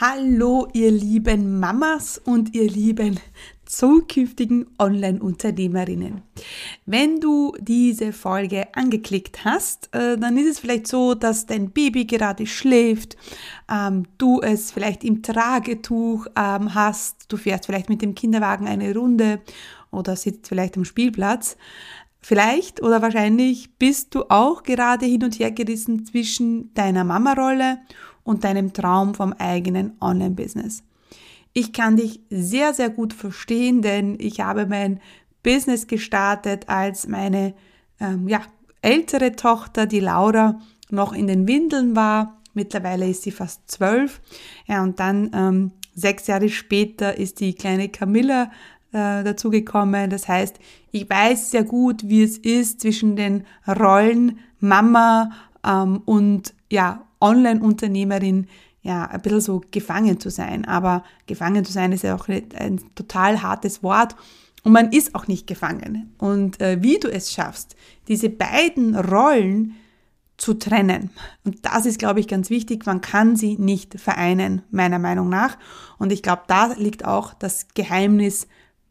Hallo, ihr lieben Mamas und ihr lieben zukünftigen Online-Unternehmerinnen. Wenn du diese Folge angeklickt hast, äh, dann ist es vielleicht so, dass dein Baby gerade schläft, ähm, du es vielleicht im Tragetuch ähm, hast, du fährst vielleicht mit dem Kinderwagen eine Runde oder sitzt vielleicht am Spielplatz. Vielleicht oder wahrscheinlich bist du auch gerade hin und her gerissen zwischen deiner Mama-Rolle und deinem Traum vom eigenen Online-Business. Ich kann dich sehr, sehr gut verstehen, denn ich habe mein Business gestartet, als meine ähm, ja, ältere Tochter, die Laura, noch in den Windeln war. Mittlerweile ist sie fast zwölf. Ja, und dann ähm, sechs Jahre später ist die kleine Camilla äh, dazugekommen. Das heißt, ich weiß sehr gut, wie es ist zwischen den Rollen Mama ähm, und ja, Online-Unternehmerin ja, ein bisschen so gefangen zu sein. Aber gefangen zu sein ist ja auch ein total hartes Wort. Und man ist auch nicht gefangen. Und äh, wie du es schaffst, diese beiden Rollen zu trennen. Und das ist, glaube ich, ganz wichtig. Man kann sie nicht vereinen, meiner Meinung nach. Und ich glaube, da liegt auch das Geheimnis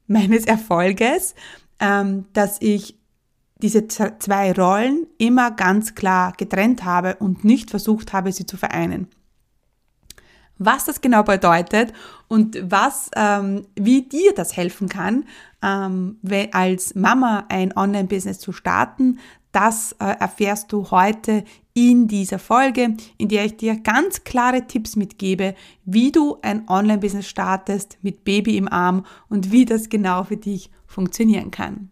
meines Erfolges, ähm, dass ich diese zwei Rollen immer ganz klar getrennt habe und nicht versucht habe, sie zu vereinen. Was das genau bedeutet und was, ähm, wie dir das helfen kann, ähm, als Mama ein Online-Business zu starten, das äh, erfährst du heute in dieser Folge, in der ich dir ganz klare Tipps mitgebe, wie du ein Online-Business startest mit Baby im Arm und wie das genau für dich funktionieren kann.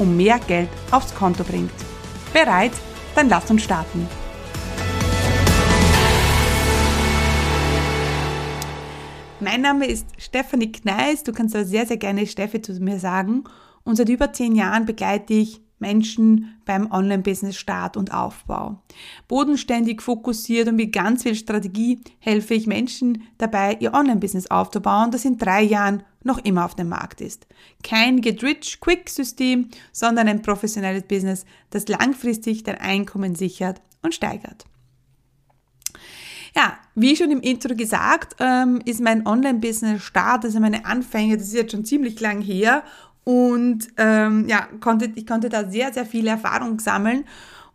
und mehr Geld aufs Konto bringt. Bereit? Dann lass uns starten. Mein Name ist Stefanie Kneis. Du kannst aber sehr, sehr gerne Steffi zu mir sagen. Und seit über zehn Jahren begleite ich Menschen beim Online-Business-Start und Aufbau. Bodenständig fokussiert und mit ganz viel Strategie helfe ich Menschen dabei, ihr Online-Business aufzubauen, das in drei Jahren noch immer auf dem Markt ist. Kein Get-Rich-Quick-System, sondern ein professionelles Business, das langfristig dein Einkommen sichert und steigert. Ja, wie schon im Intro gesagt, ähm, ist mein Online-Business-Start, also meine Anfänge, das ist jetzt schon ziemlich lang her und ähm, ja, konnte, ich konnte da sehr, sehr viel Erfahrung sammeln.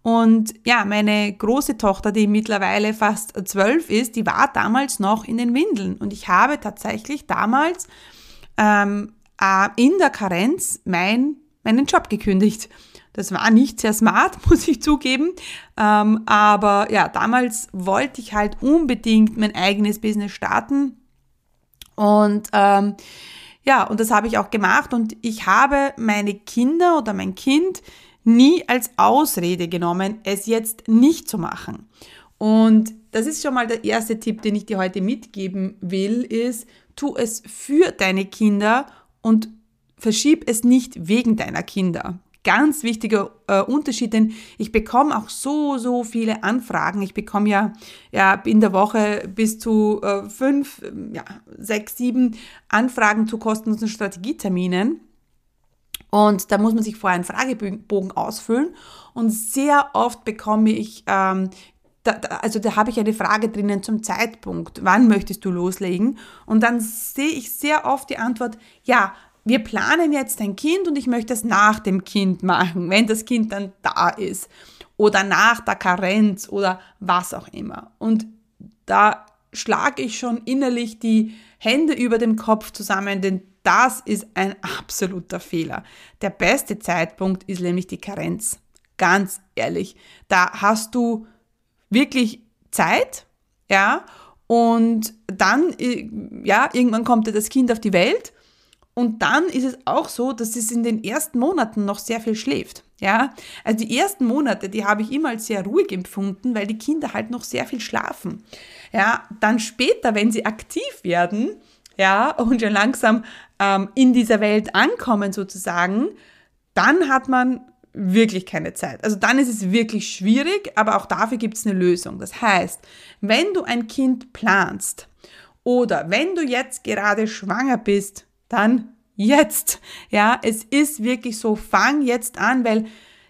Und ja, meine große Tochter, die mittlerweile fast zwölf ist, die war damals noch in den Windeln. Und ich habe tatsächlich damals ähm, äh, in der Karenz mein, meinen Job gekündigt. Das war nicht sehr smart, muss ich zugeben. Ähm, aber ja, damals wollte ich halt unbedingt mein eigenes Business starten. Und ähm, ja, und das habe ich auch gemacht und ich habe meine Kinder oder mein Kind nie als Ausrede genommen, es jetzt nicht zu machen. Und das ist schon mal der erste Tipp, den ich dir heute mitgeben will, ist, tu es für deine Kinder und verschieb es nicht wegen deiner Kinder ganz wichtiger äh, Unterschied, denn ich bekomme auch so, so viele Anfragen. Ich bekomme ja, ja in der Woche bis zu äh, fünf, ja, sechs, sieben Anfragen zu kostenlosen Strategieterminen. Und da muss man sich vorher einen Fragebogen ausfüllen. Und sehr oft bekomme ich ähm, da, also da habe ich eine Frage drinnen zum Zeitpunkt, wann möchtest du loslegen? Und dann sehe ich sehr oft die Antwort, ja, wir planen jetzt ein Kind und ich möchte es nach dem Kind machen, wenn das Kind dann da ist oder nach der Karenz oder was auch immer. Und da schlage ich schon innerlich die Hände über dem Kopf zusammen, denn das ist ein absoluter Fehler. Der beste Zeitpunkt ist nämlich die Karenz. Ganz ehrlich, da hast du wirklich Zeit, ja, und dann, äh, ja, irgendwann kommt das Kind auf die Welt Und dann ist es auch so, dass es in den ersten Monaten noch sehr viel schläft. Ja, also die ersten Monate, die habe ich immer als sehr ruhig empfunden, weil die Kinder halt noch sehr viel schlafen. Ja, dann später, wenn sie aktiv werden, ja, und schon langsam ähm, in dieser Welt ankommen sozusagen, dann hat man wirklich keine Zeit. Also dann ist es wirklich schwierig, aber auch dafür gibt es eine Lösung. Das heißt, wenn du ein Kind planst oder wenn du jetzt gerade schwanger bist, dann jetzt. Ja, es ist wirklich so, fang jetzt an, weil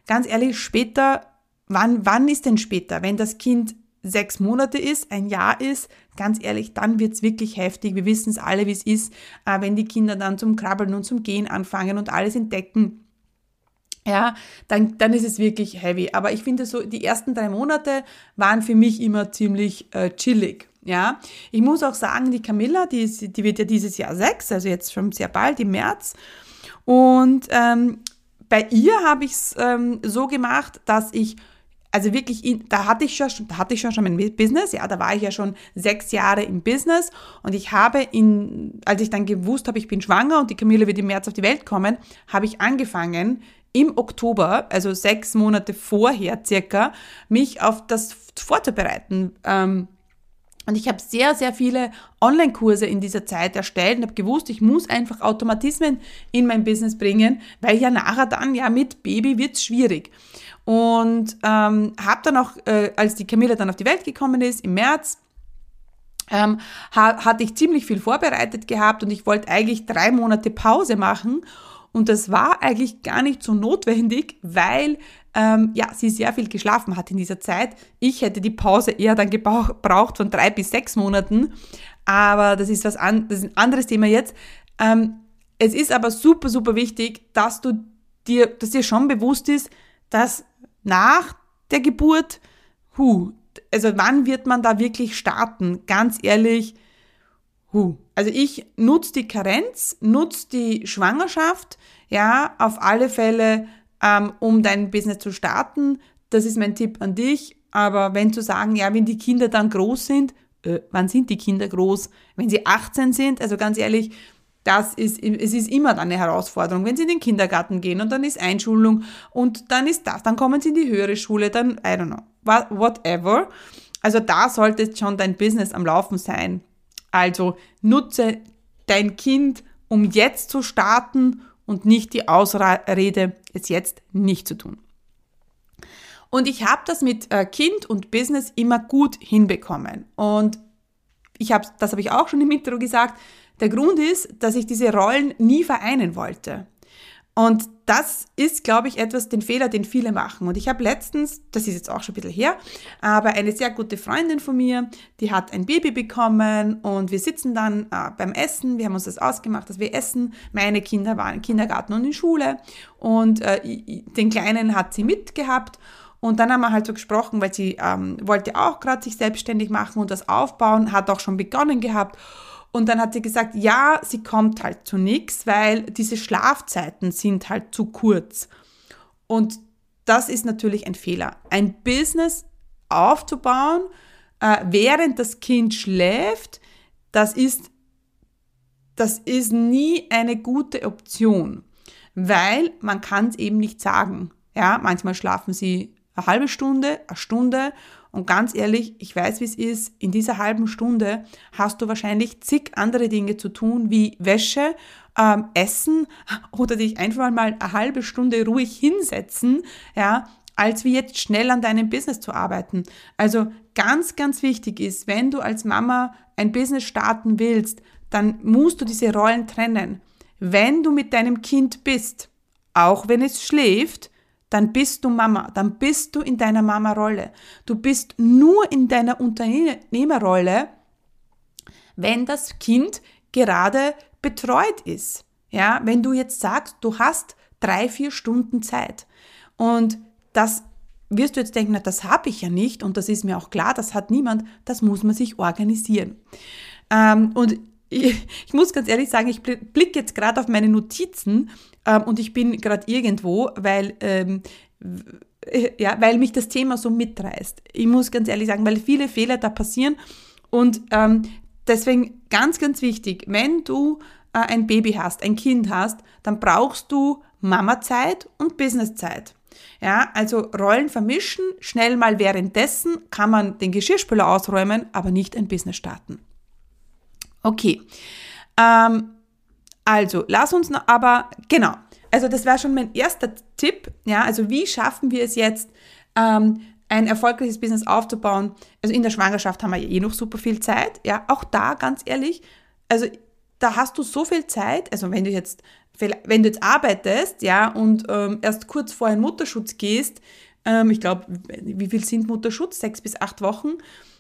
ganz ehrlich, später, wann, wann ist denn später? Wenn das Kind sechs Monate ist, ein Jahr ist, ganz ehrlich, dann wird's wirklich heftig. Wir wissen es alle, wie es ist, äh, wenn die Kinder dann zum Krabbeln und zum Gehen anfangen und alles entdecken. Ja, dann, dann ist es wirklich heavy. Aber ich finde so, die ersten drei Monate waren für mich immer ziemlich äh, chillig. Ja, ich muss auch sagen, die Camilla, die, ist, die wird ja dieses Jahr sechs, also jetzt schon sehr bald im März. Und ähm, bei ihr habe ich es ähm, so gemacht, dass ich also wirklich, da hatte ich schon, da hatte ich schon schon mein Business, ja, da war ich ja schon sechs Jahre im Business und ich habe in, als ich dann gewusst habe, ich bin schwanger und die Camilla wird im März auf die Welt kommen, habe ich angefangen, im Oktober, also sechs Monate vorher circa, mich auf das vorzubereiten. Ähm, und ich habe sehr, sehr viele Online-Kurse in dieser Zeit erstellt und habe gewusst, ich muss einfach Automatismen in mein Business bringen, weil ja nachher dann, ja, mit Baby wird's schwierig. Und ähm, habe dann auch, äh, als die Camilla dann auf die Welt gekommen ist, im März, ähm, ha hatte ich ziemlich viel vorbereitet gehabt und ich wollte eigentlich drei Monate Pause machen. Und das war eigentlich gar nicht so notwendig, weil ähm, ja, sie sehr viel geschlafen hat in dieser Zeit. Ich hätte die Pause eher dann gebraucht von drei bis sechs Monaten. Aber das ist was an, das ist ein anderes Thema jetzt. Ähm, es ist aber super, super wichtig, dass du dir, dass dir schon bewusst ist, dass nach der Geburt, hu, also wann wird man da wirklich starten? Ganz ehrlich, hu. Also ich nutze die Karenz, nutze die Schwangerschaft, ja, auf alle Fälle ähm, um dein Business zu starten. Das ist mein Tipp an dich. Aber wenn zu sagen, ja, wenn die Kinder dann groß sind, äh, wann sind die Kinder groß? Wenn sie 18 sind, also ganz ehrlich, das ist, es ist immer dann eine Herausforderung, wenn sie in den Kindergarten gehen und dann ist Einschulung und dann ist das, dann kommen sie in die höhere Schule, dann, I don't know, whatever. Also da sollte schon dein Business am Laufen sein. Also nutze dein Kind, um jetzt zu starten und nicht die Ausrede, es jetzt nicht zu tun. Und ich habe das mit äh, Kind und Business immer gut hinbekommen. Und ich habe, das habe ich auch schon im Intro gesagt, der Grund ist, dass ich diese Rollen nie vereinen wollte. Und das ist, glaube ich, etwas, den Fehler, den viele machen. Und ich habe letztens, das ist jetzt auch schon ein bisschen her, aber eine sehr gute Freundin von mir, die hat ein Baby bekommen und wir sitzen dann äh, beim Essen. Wir haben uns das ausgemacht, dass wir essen. Meine Kinder waren im Kindergarten und in Schule und äh, den Kleinen hat sie mitgehabt. Und dann haben wir halt so gesprochen, weil sie ähm, wollte auch gerade sich selbstständig machen und das aufbauen, hat auch schon begonnen gehabt. Und dann hat sie gesagt, ja, sie kommt halt zu nichts, weil diese Schlafzeiten sind halt zu kurz. Und das ist natürlich ein Fehler. Ein Business aufzubauen, äh, während das Kind schläft, das ist, das ist nie eine gute Option, weil man kann es eben nicht sagen. Ja, manchmal schlafen sie eine halbe Stunde, eine Stunde und ganz ehrlich, ich weiß, wie es ist. In dieser halben Stunde hast du wahrscheinlich zig andere Dinge zu tun, wie Wäsche, ähm, Essen oder dich einfach mal eine halbe Stunde ruhig hinsetzen, ja, als wie jetzt schnell an deinem Business zu arbeiten. Also ganz, ganz wichtig ist, wenn du als Mama ein Business starten willst, dann musst du diese Rollen trennen. Wenn du mit deinem Kind bist, auch wenn es schläft, dann bist du Mama, dann bist du in deiner Mama-Rolle. Du bist nur in deiner Unternehmerrolle, wenn das Kind gerade betreut ist. Ja, wenn du jetzt sagst, du hast drei, vier Stunden Zeit und das wirst du jetzt denken, na, das habe ich ja nicht und das ist mir auch klar, das hat niemand, das muss man sich organisieren. Ähm, und ich, ich, muss ganz ehrlich sagen, ich blicke jetzt gerade auf meine Notizen ähm, und ich bin gerade irgendwo, weil, ähm, ja, weil mich das Thema so mitreißt. Ich muss ganz ehrlich sagen, weil viele Fehler da passieren und ähm, deswegen ganz, ganz wichtig, wenn du äh, ein Baby hast, ein Kind hast, dann brauchst du Mama-Zeit und Business-Zeit. Ja, also Rollen vermischen, schnell mal währenddessen kann man den Geschirrspüler ausräumen, aber nicht ein Business starten. Okay. Ähm, also, lass uns noch, aber genau. Also, das wäre schon mein erster Tipp. Ja, also, wie schaffen wir es jetzt, ähm, ein erfolgreiches Business aufzubauen? Also, in der Schwangerschaft haben wir eh noch super viel Zeit. Ja, auch da ganz ehrlich. Also, da hast du so viel Zeit. Also, wenn du jetzt, wenn du jetzt arbeitest, ja, und ähm, erst kurz vor in Mutterschutz gehst, ähm, ich glaube, wie viel sind Mutterschutz? Sechs bis acht Wochen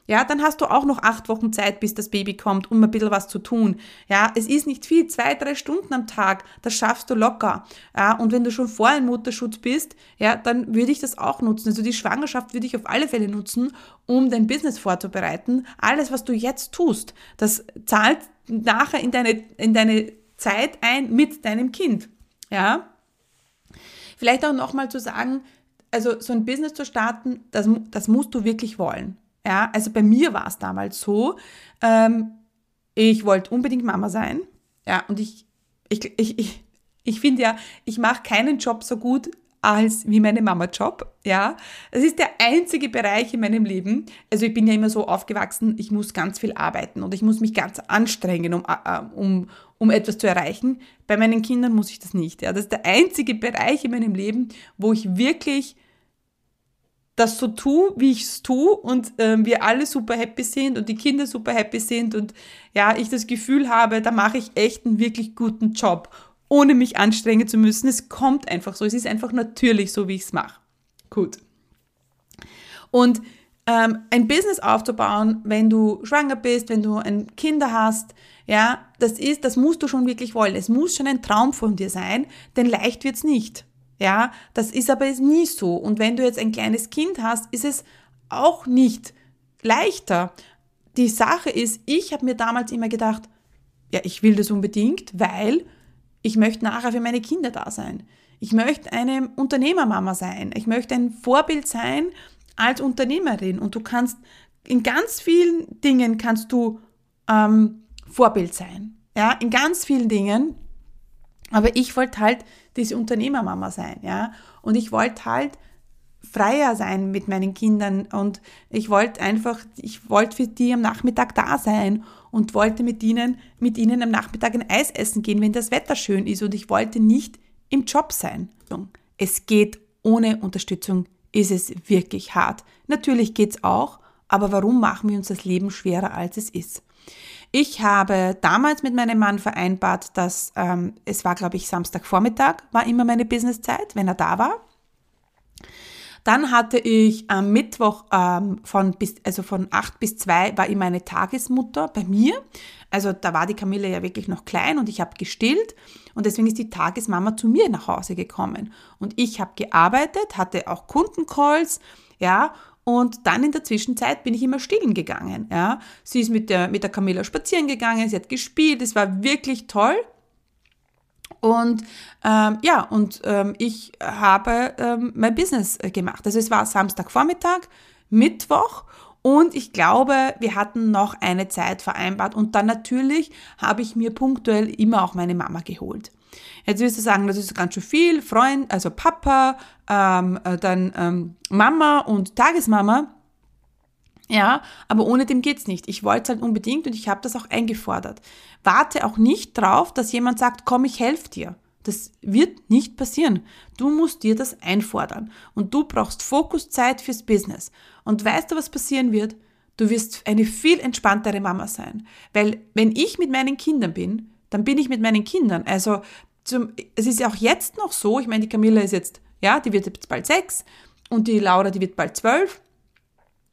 ja, dann hast du auch noch acht Wochen Zeit, bis das Baby kommt, um ein bisschen was zu tun. Ja, es ist nicht viel, zwei, drei Stunden am Tag, das schaffst du locker. Ja, und wenn du schon vorher im Mutterschutz bist, ja, dann würde ich das auch nutzen. Also die Schwangerschaft würde ich auf alle Fälle nutzen, um dein Business vorzubereiten. Alles, was du jetzt tust, das zahlt nachher in deine, in deine Zeit ein mit deinem Kind. Ja. Vielleicht auch nochmal zu sagen, also so ein Business zu starten, das, das musst du wirklich wollen. Ja, also bei mir war es damals so, ähm, ich wollte unbedingt Mama sein. Ja, und ich, ich, ich, ich, ich finde ja, ich mache keinen Job so gut als wie meine Mama-Job. Ja, das ist der einzige Bereich in meinem Leben. Also ich bin ja immer so aufgewachsen, ich muss ganz viel arbeiten und ich muss mich ganz anstrengen, um, äh, um, um etwas zu erreichen. Bei meinen Kindern muss ich das nicht. Ja, das ist der einzige Bereich in meinem Leben, wo ich wirklich das so tue, wie ich es tue und ähm, wir alle super happy sind und die Kinder super happy sind und ja, ich das Gefühl habe, da mache ich echt einen wirklich guten Job, ohne mich anstrengen zu müssen. Es kommt einfach so, es ist einfach natürlich so, wie ich es mache. Gut. Und ähm, ein Business aufzubauen, wenn du schwanger bist, wenn du ein Kinder hast, ja, das ist, das musst du schon wirklich wollen. Es muss schon ein Traum von dir sein, denn leicht wird's nicht. Ja, das ist aber nie so. Und wenn du jetzt ein kleines Kind hast, ist es auch nicht leichter. Die Sache ist, ich habe mir damals immer gedacht, ja, ich will das unbedingt, weil ich möchte nachher für meine Kinder da sein. Ich möchte eine Unternehmermama sein. Ich möchte ein Vorbild sein als Unternehmerin. Und du kannst in ganz vielen Dingen kannst du ähm, Vorbild sein. Ja, in ganz vielen Dingen. Aber ich wollte halt diese Unternehmermama sein, ja. Und ich wollte halt freier sein mit meinen Kindern und ich wollte einfach, ich wollte für die am Nachmittag da sein und wollte mit ihnen, mit ihnen am Nachmittag ein Eis essen gehen, wenn das Wetter schön ist und ich wollte nicht im Job sein. Es geht ohne Unterstützung, ist es wirklich hart. Natürlich geht's auch, aber warum machen wir uns das Leben schwerer, als es ist? Ich habe damals mit meinem Mann vereinbart, dass ähm, es war, glaube ich, Samstagvormittag, war immer meine Businesszeit, wenn er da war. Dann hatte ich am Mittwoch ähm, von, bis, also von 8 bis 2 war immer eine Tagesmutter bei mir. Also da war die Camilla ja wirklich noch klein und ich habe gestillt und deswegen ist die Tagesmama zu mir nach Hause gekommen. Und ich habe gearbeitet, hatte auch Kundencalls, ja, und dann in der Zwischenzeit bin ich immer stillen gegangen. Ja. Sie ist mit der, mit der Camilla spazieren gegangen, sie hat gespielt, es war wirklich toll. Und ähm, ja, und ähm, ich habe ähm, mein Business äh, gemacht. Also es war Samstagvormittag, Mittwoch und ich glaube, wir hatten noch eine Zeit vereinbart. Und dann natürlich habe ich mir punktuell immer auch meine Mama geholt. Jetzt wirst du sagen, das ist ganz schön viel, Freund, also Papa, ähm, äh, dann ähm, Mama und Tagesmama. Ja, aber ohne dem geht's nicht. Ich wollte es halt unbedingt und ich habe das auch eingefordert. Warte auch nicht drauf, dass jemand sagt, komm, ich helfe dir. Das wird nicht passieren. Du musst dir das einfordern. Und du brauchst Fokuszeit fürs Business. Und weißt du, was passieren wird? Du wirst eine viel entspanntere Mama sein. Weil wenn ich mit meinen Kindern bin, dann bin ich mit meinen Kindern. Also zum, es ist auch jetzt noch so, ich meine, die Camilla ist jetzt, ja, die wird jetzt bald sechs und die Laura, die wird bald zwölf.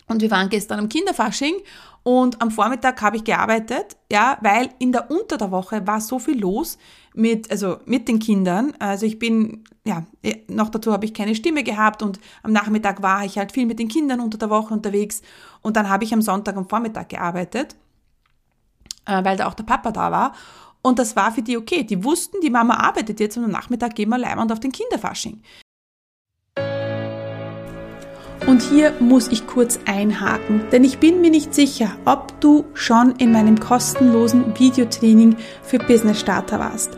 Und wir waren gestern am Kinderfasching und am Vormittag habe ich gearbeitet, ja, weil in der unter der Woche war so viel los mit, also mit den Kindern. Also ich bin, ja, noch dazu habe ich keine Stimme gehabt und am Nachmittag war ich halt viel mit den Kindern unter der Woche unterwegs und dann habe ich am Sonntag am Vormittag gearbeitet, äh, weil da auch der Papa da war. Und das war für die okay. Die wussten, die Mama arbeitet jetzt und am Nachmittag gehen wir Leimand auf den Kinderfasching. Und hier muss ich kurz einhaken, denn ich bin mir nicht sicher, ob du schon in meinem kostenlosen Videotraining für Business Starter warst.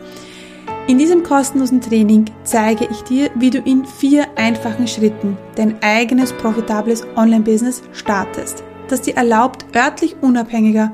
In diesem kostenlosen Training zeige ich dir, wie du in vier einfachen Schritten dein eigenes profitables Online-Business startest, das dir erlaubt, örtlich unabhängiger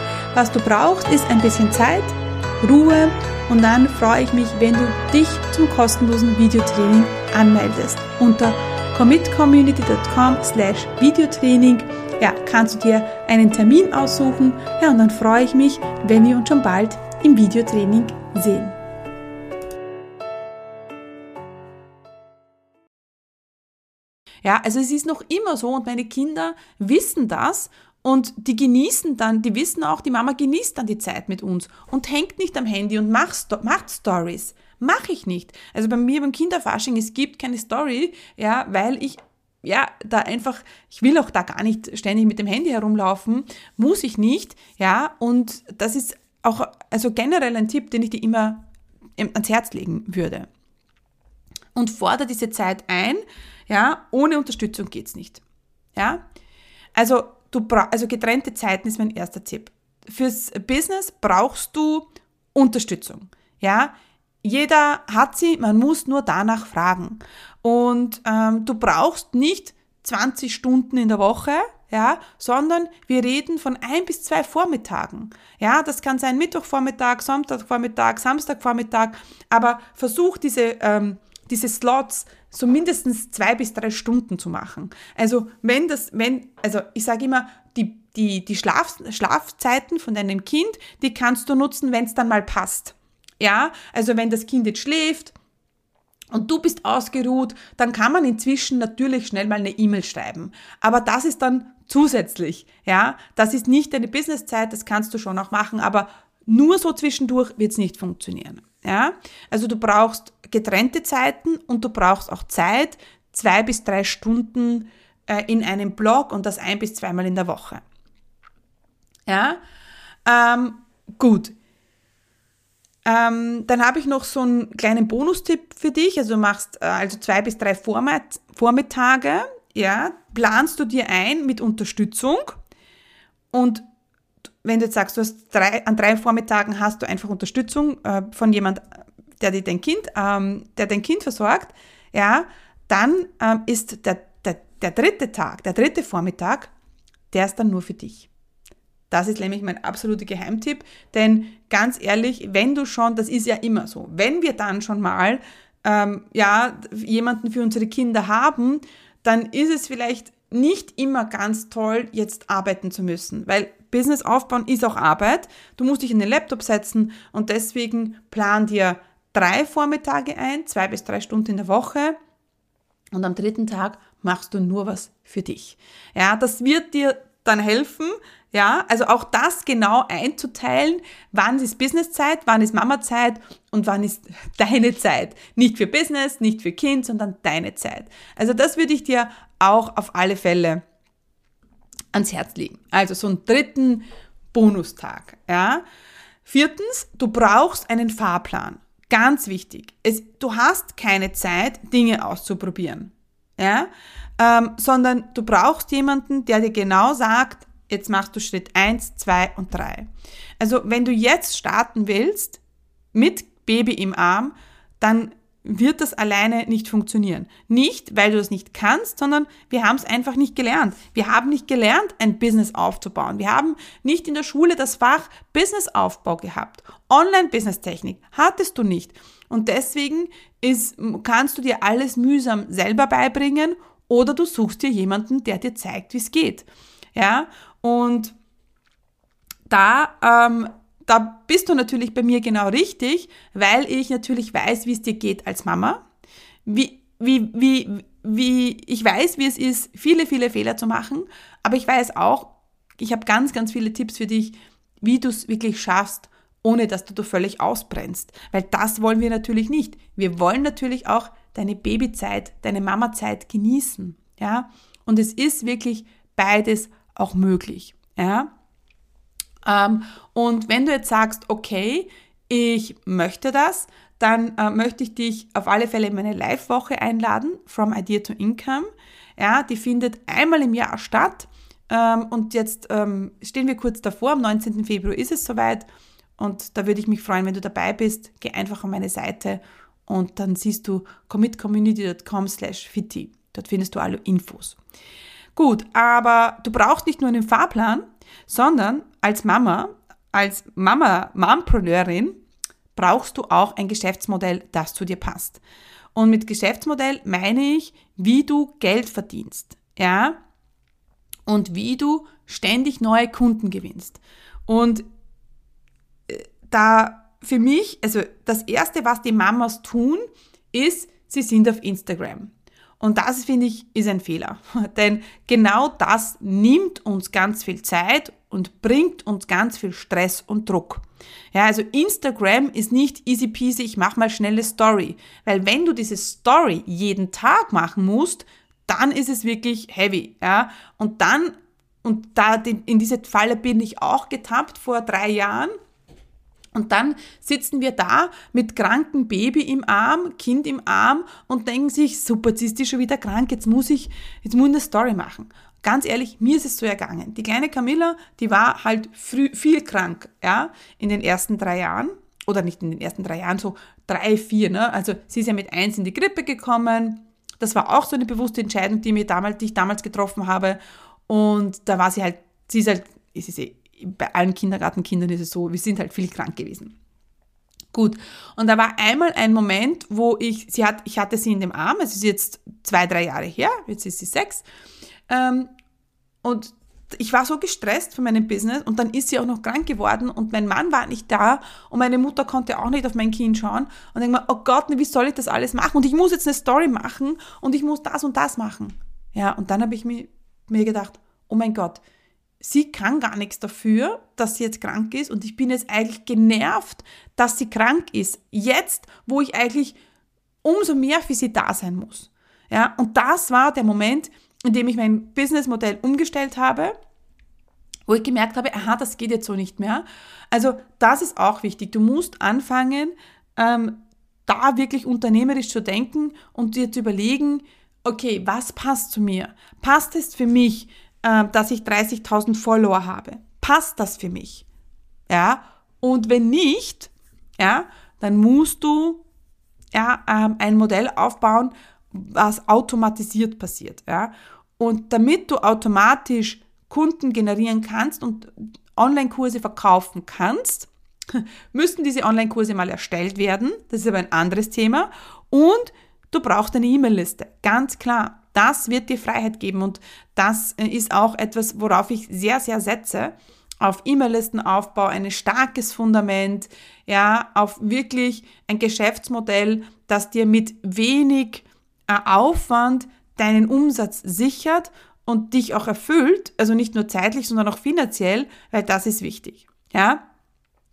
was du brauchst, ist ein bisschen Zeit, Ruhe und dann freue ich mich, wenn du dich zum kostenlosen Videotraining anmeldest. Unter commitcommunity.com slash Videotraining ja, kannst du dir einen Termin aussuchen. Ja, und dann freue ich mich, wenn wir uns schon bald im Videotraining sehen. Ja, also es ist noch immer so und meine Kinder wissen das und die genießen dann, die wissen auch, die Mama genießt dann die Zeit mit uns und hängt nicht am Handy und macht, macht Stories. Mache ich nicht. Also bei mir beim Kinderfasching, es gibt keine Story, ja, weil ich ja, da einfach, ich will auch da gar nicht ständig mit dem Handy herumlaufen, muss ich nicht, ja, und das ist auch, also generell ein Tipp, den ich dir immer ans Herz legen würde. Und fordere diese Zeit ein, ja, ohne Unterstützung geht's nicht, ja. Also du bra also getrennte Zeiten ist mein erster Tipp. Fürs Business brauchst du Unterstützung. Ja, jeder hat sie, man muss nur danach fragen. Und ähm, du brauchst nicht 20 Stunden in der Woche, ja, sondern wir reden von ein bis zwei Vormittagen. Ja, das kann sein Mittwochvormittag, Sonntagvormittag, Samstagvormittag, aber versuch diese, ähm, diese Slots so mindestens zwei bis drei Stunden zu machen. Also wenn das, wenn, also ich sage immer, die, die, die Schlaf, Schlafzeiten von deinem Kind, die kannst du nutzen, wenn es dann mal passt. Ja, also wenn das Kind jetzt schläft und du bist ausgeruht, dann kann man inzwischen natürlich schnell mal eine E-Mail schreiben. Aber das ist dann zusätzlich. Ja, das ist nicht deine Businesszeit, das kannst du schon auch machen, aber nur so zwischendurch wird es nicht funktionieren. Ja, also du brauchst getrennte Zeiten und du brauchst auch Zeit, zwei bis drei Stunden äh, in einem Blog und das ein bis zweimal in der Woche. Ja, ähm, gut. Ähm, dann habe ich noch so einen kleinen Bonustipp für dich. Also du machst äh, also zwei bis drei Vormittage, ja, planst du dir ein mit Unterstützung und wenn du jetzt sagst, du hast drei, an drei Vormittagen hast du einfach Unterstützung äh, von jemand, der dir dein Kind, ähm, der dein Kind versorgt, ja, dann ähm, ist der, der, der dritte Tag, der dritte Vormittag, der ist dann nur für dich. Das ist nämlich mein absoluter Geheimtipp, denn ganz ehrlich, wenn du schon, das ist ja immer so, wenn wir dann schon mal ähm, ja jemanden für unsere Kinder haben, dann ist es vielleicht nicht immer ganz toll, jetzt arbeiten zu müssen, weil Business aufbauen ist auch Arbeit. Du musst dich in den Laptop setzen und deswegen plan dir drei Vormittage ein, zwei bis drei Stunden in der Woche und am dritten Tag machst du nur was für dich. Ja, das wird dir dann helfen, ja, also auch das genau einzuteilen, wann ist Businesszeit, wann ist Mamazeit und wann ist deine Zeit. Nicht für Business, nicht für Kind, sondern deine Zeit. Also das würde ich dir auch auf alle Fälle ans Herz legen. Also so einen dritten Bonustag, ja. Viertens, du brauchst einen Fahrplan. Ganz wichtig. Es, du hast keine Zeit, Dinge auszuprobieren. Ja? Ähm, sondern du brauchst jemanden, der dir genau sagt, jetzt machst du Schritt eins, zwei und drei. Also wenn du jetzt starten willst mit Baby im Arm, dann wird das alleine nicht funktionieren. Nicht, weil du das nicht kannst, sondern wir haben es einfach nicht gelernt. Wir haben nicht gelernt, ein Business aufzubauen. Wir haben nicht in der Schule das Fach Businessaufbau gehabt. Online-Business-Technik hattest du nicht. Und deswegen ist, kannst du dir alles mühsam selber beibringen oder du suchst dir jemanden, der dir zeigt, wie es geht. Ja, und da ähm, da bist du natürlich bei mir genau richtig, weil ich natürlich weiß, wie es dir geht als Mama, wie, wie, wie, wie, ich weiß, wie es ist, viele, viele Fehler zu machen, aber ich weiß auch, ich habe ganz, ganz viele Tipps für dich, wie du es wirklich schaffst, ohne dass du, du völlig ausbrennst. Weil das wollen wir natürlich nicht. Wir wollen natürlich auch deine Babyzeit, deine Mamazeit genießen. Ja? Und es ist wirklich beides auch möglich. Ja? Ähm, und wenn du jetzt sagst, okay, ich möchte das, dann äh, möchte ich dich auf alle Fälle in meine Live-Woche einladen, From Idea to Income. Ja, die findet einmal im Jahr statt. Ähm, und jetzt ähm, stehen wir kurz davor, am 19. Februar ist es soweit. Und da würde ich mich freuen, wenn du dabei bist. Geh einfach an meine Seite und dann siehst du commitcommunity.com slash fitti. Dort findest du alle Infos. Gut, aber du brauchst nicht nur einen Fahrplan, sondern als Mama, als Mama, Mompreneurin, brauchst du auch ein Geschäftsmodell, das zu dir passt. Und mit Geschäftsmodell meine ich, wie du Geld verdienst, ja, und wie du ständig neue Kunden gewinnst. Und äh, da für mich, also das erste, was die Mamas tun, ist, sie sind auf Instagram. Und das finde ich ist ein Fehler, denn genau das nimmt uns ganz viel Zeit und bringt uns ganz viel Stress und Druck. Ja, also Instagram ist nicht easy peasy, ich mache mal schnelle Story, weil wenn du diese Story jeden Tag machen musst, dann ist es wirklich heavy, ja? Und dann und da in diese Falle bin ich auch getappt vor drei Jahren. Und dann sitzen wir da mit krankem Baby im Arm, Kind im Arm und denken sich, super, jetzt ist die schon wieder krank, jetzt muss ich, jetzt muss ich eine Story machen. Ganz ehrlich, mir ist es so ergangen. Die kleine Camilla, die war halt früh, viel krank, ja, in den ersten drei Jahren. Oder nicht in den ersten drei Jahren, so drei, vier, ne? Also sie ist ja mit eins in die Grippe gekommen. Das war auch so eine bewusste Entscheidung, die, mir damals, die ich damals getroffen habe. Und da war sie halt, sie ist halt, ist eh bei allen Kindergartenkindern ist es so, wir sind halt viel krank gewesen. Gut. Und da war einmal ein Moment, wo ich, sie hat, ich hatte sie in dem Arm, es ist jetzt zwei, drei Jahre her, jetzt ist sie sechs. Ähm, und ich war so gestresst von meinem Business und dann ist sie auch noch krank geworden und mein Mann war nicht da und meine Mutter konnte auch nicht auf mein Kind schauen und denke mir, oh Gott, wie soll ich das alles machen? Und ich muss jetzt eine Story machen und ich muss das und das machen. Ja, und dann habe ich mir, mir gedacht, oh mein Gott, sie kann gar nichts dafür, dass sie jetzt krank ist und ich bin jetzt eigentlich genervt, dass sie krank ist. Jetzt, wo ich eigentlich umso mehr für sie da sein muss. Ja, und das war der Moment, in dem ich mein Businessmodell umgestellt habe, wo ich gemerkt habe, aha, das geht jetzt so nicht mehr. Also das ist auch wichtig. Du musst anfangen, ähm, da wirklich unternehmerisch zu denken und dir zu überlegen, okay, was passt zu mir? Passt es für mich, äh, dass ich 30.000 Follower habe. Passt das für mich? Ja, und wenn nicht, ja, dann musst du ja, ähm, ein Modell aufbauen, was automatisiert passiert. Ja. Und damit du automatisch Kunden generieren kannst und Online-Kurse verkaufen kannst, müssten diese Online-Kurse mal erstellt werden. Das ist aber ein anderes Thema. Und du brauchst eine E-Mail-Liste. Ganz klar. Das wird dir Freiheit geben und das äh, ist auch etwas, worauf ich sehr, sehr setze. Auf E-Mail-Listenaufbau, ein starkes Fundament, ja, auf wirklich ein Geschäftsmodell, das dir mit wenig Aufwand deinen Umsatz sichert und dich auch erfüllt, also nicht nur zeitlich, sondern auch finanziell, weil das ist wichtig. Ja,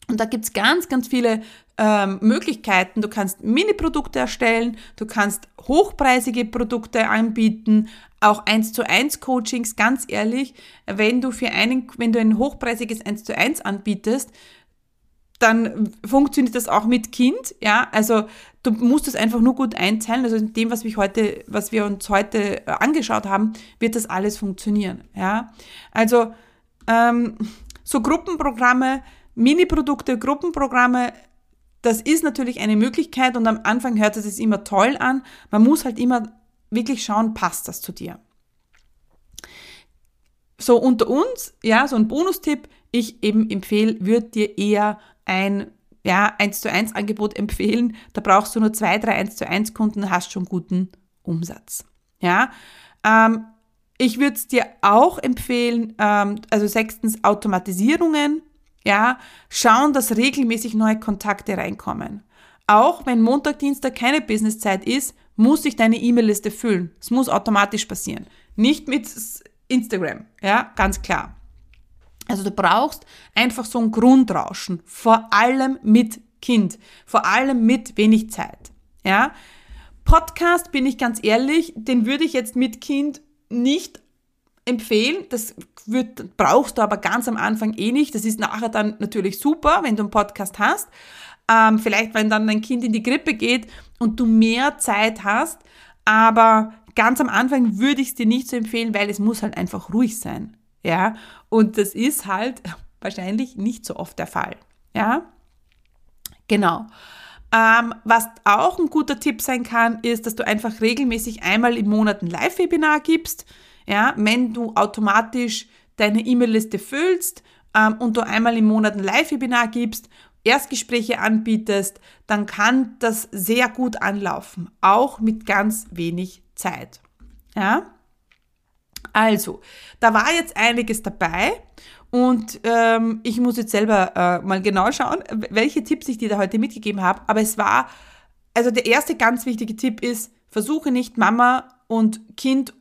und da gibt's ganz, ganz viele ähm, Möglichkeiten. Du kannst Mini-Produkte erstellen, du kannst hochpreisige Produkte anbieten, auch 1 zu 1 Coachings, ganz ehrlich, wenn du für einen, wenn du ein hochpreisiges 1 zu 1 anbietest, dann funktioniert das auch mit Kind, ja, also du musst es einfach nur gut einteilen, also in dem, was wir heute, was wir uns heute äh, angeschaut haben, wird das alles funktionieren, ja, also ähm, so Gruppenprogramme, Mini-Produkte, Gruppenprogramme, das ist natürlich eine Möglichkeit und am Anfang hört es sich immer toll an. Man muss halt immer wirklich schauen, passt das zu dir. So unter uns, ja, so ein Bonustipp, ich eben empfehle, würde dir eher ein ja, 1 zu 1 Angebot empfehlen. Da brauchst du nur zwei, drei 1 zu 1 Kunden, hast schon guten Umsatz. Ja, ähm, ich würde es dir auch empfehlen, ähm, also sechstens Automatisierungen ja, schauen, dass regelmäßig neue Kontakte reinkommen. Auch wenn Montag, Dienstag keine Businesszeit ist, muss sich deine E-Mail-Liste füllen. Es muss automatisch passieren. Nicht mit Instagram, ja, ganz klar. Also du brauchst einfach so ein Grundrauschen, vor allem mit Kind, vor allem mit wenig Zeit, ja. Podcast, bin ich ganz ehrlich, den würde ich jetzt mit Kind nicht empfehlen. Das wird, brauchst du aber ganz am Anfang eh nicht. Das ist nachher dann natürlich super, wenn du einen Podcast hast. Ähm, vielleicht, wenn dann dein Kind in die Grippe geht und du mehr Zeit hast. Aber ganz am Anfang würde ich es dir nicht so empfehlen, weil es muss halt einfach ruhig sein. Ja, und das ist halt wahrscheinlich nicht so oft der Fall. Ja, genau. Ähm, was auch ein guter Tipp sein kann, ist, dass du einfach regelmäßig einmal im Monat ein Live-Webinar gibst. Ja, wenn du automatisch deine E-Mail-Liste füllst ähm, und du einmal im Monat ein Live-Webinar gibst, Erstgespräche anbietest, dann kann das sehr gut anlaufen, auch mit ganz wenig Zeit. Ja? Also, da war jetzt einiges dabei und ähm, ich muss jetzt selber äh, mal genau schauen, welche Tipps ich dir da heute mitgegeben habe. Aber es war, also der erste ganz wichtige Tipp ist, versuche nicht Mama und Kind,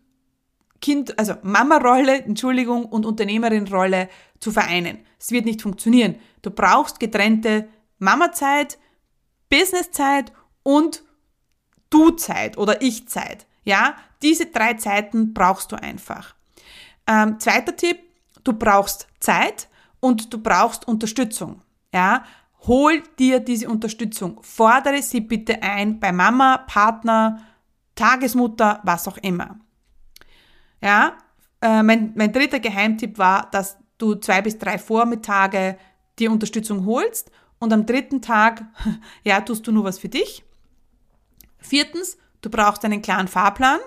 Kind, also Mama-Rolle, Entschuldigung, und Unternehmerin-Rolle zu vereinen. Es wird nicht funktionieren. Du brauchst getrennte Mama-Zeit, Business-Zeit und Du-Zeit oder Ich-Zeit. Ja, diese drei Zeiten brauchst du einfach. Ähm, zweiter Tipp, du brauchst Zeit und du brauchst Unterstützung. Ja, hol dir diese Unterstützung. Fordere sie bitte ein bei Mama, Partner, Tagesmutter, was auch immer. Ja, äh, mein, mein dritter Geheimtipp war, dass du zwei bis drei Vormittage die Unterstützung holst und am dritten Tag, ja, tust du nur was für dich. Viertens, du brauchst einen klaren Fahrplan.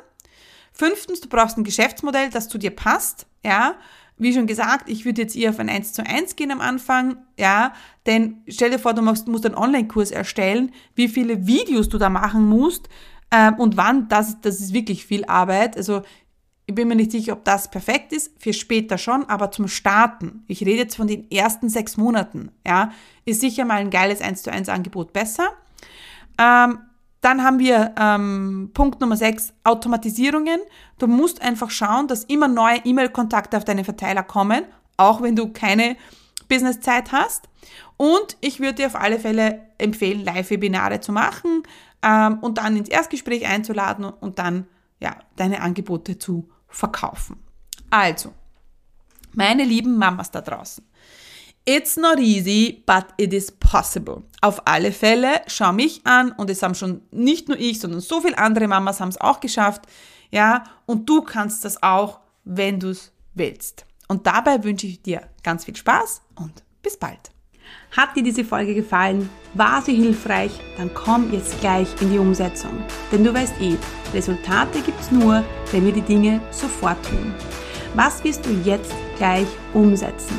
Fünftens, du brauchst ein Geschäftsmodell, das zu dir passt, ja. Wie schon gesagt, ich würde jetzt eher auf ein 1 zu 1 gehen am Anfang, ja, denn stell dir vor, du musst, musst einen Online-Kurs erstellen, wie viele Videos du da machen musst ähm, und wann, das, das ist wirklich viel Arbeit. Also ich bin mir nicht sicher, ob das perfekt ist, für später schon, aber zum Starten, ich rede jetzt von den ersten sechs Monaten, ja, ist sicher mal ein geiles 1 zu 1 Angebot besser. Ähm, dann haben wir ähm, Punkt Nummer 6, Automatisierungen. Du musst einfach schauen, dass immer neue E-Mail-Kontakte auf deine Verteiler kommen, auch wenn du keine Businesszeit hast. Und ich würde dir auf alle Fälle empfehlen, Live-Webinare zu machen ähm, und dann ins Erstgespräch einzuladen und dann ja, deine Angebote zu verkaufen. Also, meine lieben Mamas da draußen. It's not easy, but it is possible. Auf alle Fälle, schau mich an und es haben schon nicht nur ich, sondern so viele andere Mamas haben es auch geschafft. Ja, und du kannst das auch, wenn du es willst. Und dabei wünsche ich dir ganz viel Spaß und bis bald. Hat dir diese Folge gefallen? War sie hilfreich? Dann komm jetzt gleich in die Umsetzung. Denn du weißt eh, Resultate gibt es nur, wenn wir die Dinge sofort tun. Was wirst du jetzt gleich umsetzen?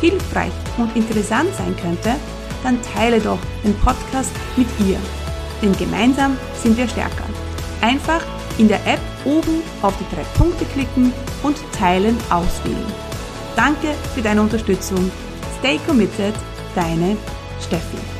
hilfreich und interessant sein könnte, dann teile doch den Podcast mit ihr. Denn gemeinsam sind wir stärker. Einfach in der App oben auf die drei Punkte klicken und Teilen auswählen. Danke für deine Unterstützung. Stay committed, deine Steffi.